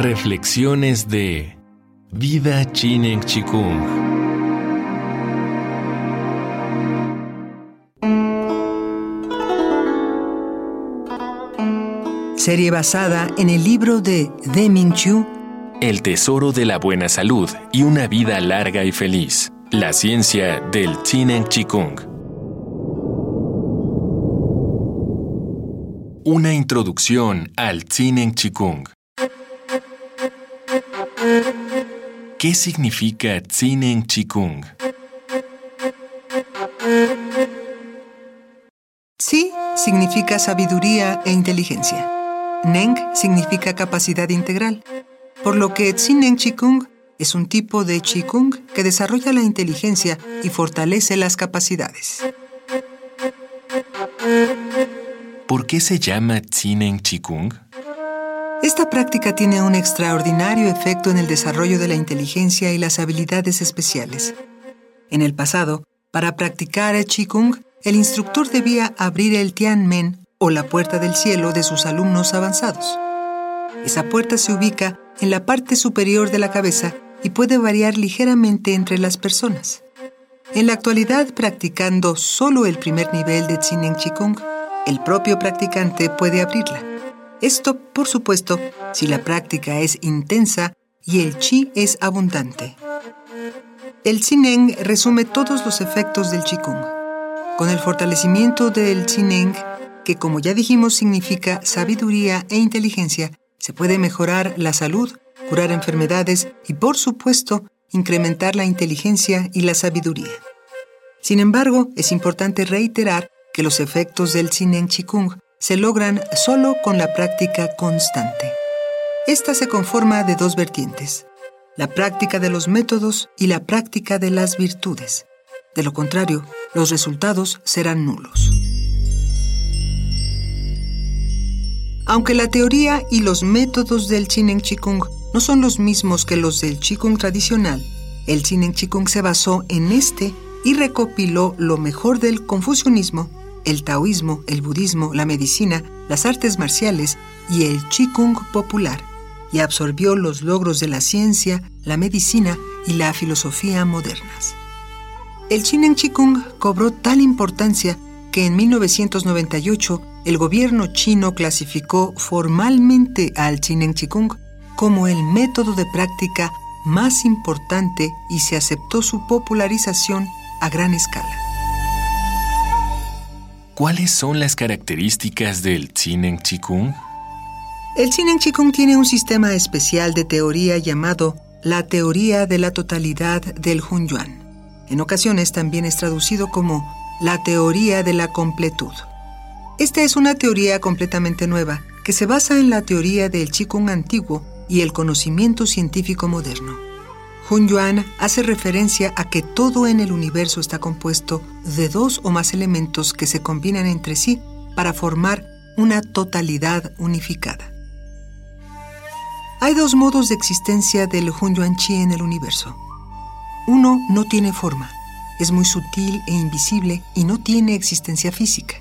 Reflexiones de Vida Chinen Chikung. Serie basada en el libro de Deming Chu, El tesoro de la buena salud y una vida larga y feliz. La ciencia del Chinen Chikung. Una introducción al Chinen Chikung. ¿Qué significa Chinen Chikung? Chi significa sabiduría e inteligencia. Neng significa capacidad integral, por lo que Tsinen Chikung es un tipo de Chikung que desarrolla la inteligencia y fortalece las capacidades. ¿Por qué se llama Chinen Chikung? Esta práctica tiene un extraordinario efecto en el desarrollo de la inteligencia y las habilidades especiales. En el pasado, para practicar el Qigong, el instructor debía abrir el Tianmen o la puerta del cielo de sus alumnos avanzados. Esa puerta se ubica en la parte superior de la cabeza y puede variar ligeramente entre las personas. En la actualidad, practicando solo el primer nivel de Tsinen Qigong, el propio practicante puede abrirla. Esto, por supuesto, si la práctica es intensa y el chi es abundante. El Tsinen resume todos los efectos del Qigong. Con el fortalecimiento del Tsinen, que como ya dijimos significa sabiduría e inteligencia, se puede mejorar la salud, curar enfermedades y, por supuesto, incrementar la inteligencia y la sabiduría. Sin embargo, es importante reiterar que los efectos del Tsinen Qigong se logran solo con la práctica constante. Esta se conforma de dos vertientes, la práctica de los métodos y la práctica de las virtudes. De lo contrario, los resultados serán nulos. Aunque la teoría y los métodos del Chinen Chikung no son los mismos que los del Qigong tradicional, el Chinen Chikung se basó en este y recopiló lo mejor del confucianismo el taoísmo, el budismo, la medicina, las artes marciales y el Qigong popular, y absorbió los logros de la ciencia, la medicina y la filosofía modernas. El Chinen Qigong cobró tal importancia que en 1998 el gobierno chino clasificó formalmente al Chinen Qigong como el método de práctica más importante y se aceptó su popularización a gran escala. ¿Cuáles son las características del Chinen Chikung? El Chinen Chikung tiene un sistema especial de teoría llamado la teoría de la totalidad del Hunyuan. En ocasiones también es traducido como la teoría de la completud. Esta es una teoría completamente nueva que se basa en la teoría del Qigong antiguo y el conocimiento científico moderno. Hunyuan hace referencia a que todo en el universo está compuesto de dos o más elementos que se combinan entre sí para formar una totalidad unificada. Hay dos modos de existencia del Hunyuan Chi en el universo. Uno no tiene forma, es muy sutil e invisible y no tiene existencia física.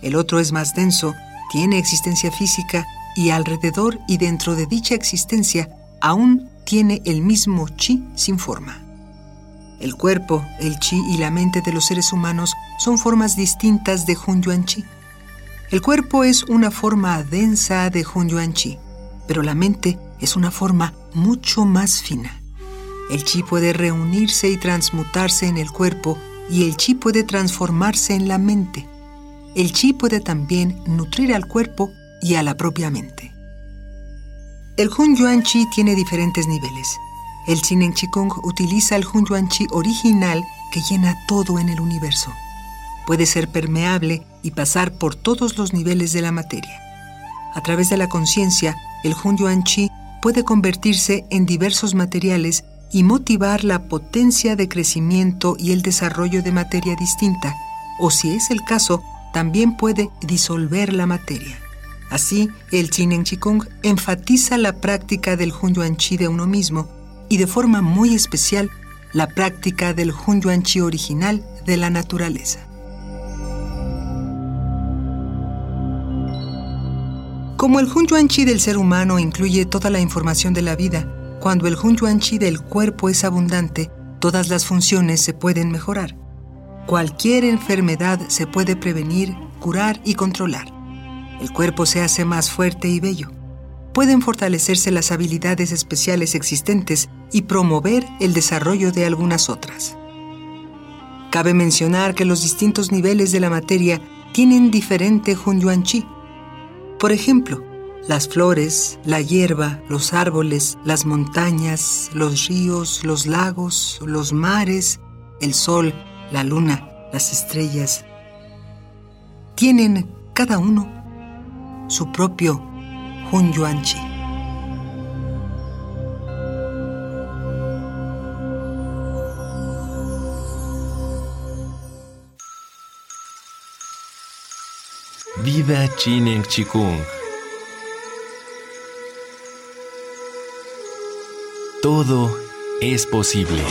El otro es más denso, tiene existencia física y alrededor y dentro de dicha existencia aún tiene el mismo chi sin forma. El cuerpo, el chi y la mente de los seres humanos son formas distintas de Hunyuan Chi. El cuerpo es una forma densa de Hunyuan Chi, pero la mente es una forma mucho más fina. El chi puede reunirse y transmutarse en el cuerpo y el chi puede transformarse en la mente. El chi puede también nutrir al cuerpo y a la propia mente. El Hun Yuan Chi tiene diferentes niveles. El Chinen Qigong utiliza el Hun Yuan Chi original que llena todo en el universo. Puede ser permeable y pasar por todos los niveles de la materia. A través de la conciencia, el Hun Yuan Chi puede convertirse en diversos materiales y motivar la potencia de crecimiento y el desarrollo de materia distinta, o si es el caso, también puede disolver la materia. Así, el Chinen Chikung enfatiza la práctica del Hunyuan Chi de uno mismo y de forma muy especial la práctica del Hunyuan Chi original de la naturaleza. Como el Hunyuan Chi del ser humano incluye toda la información de la vida, cuando el Hunyuan Chi del cuerpo es abundante, todas las funciones se pueden mejorar. Cualquier enfermedad se puede prevenir, curar y controlar. El cuerpo se hace más fuerte y bello. Pueden fortalecerse las habilidades especiales existentes y promover el desarrollo de algunas otras. Cabe mencionar que los distintos niveles de la materia tienen diferente Hunyuan Chi. Por ejemplo, las flores, la hierba, los árboles, las montañas, los ríos, los lagos, los mares, el sol, la luna, las estrellas, tienen cada uno su propio Hunyuan Chi. Viva Chinen Chikung. Todo es posible.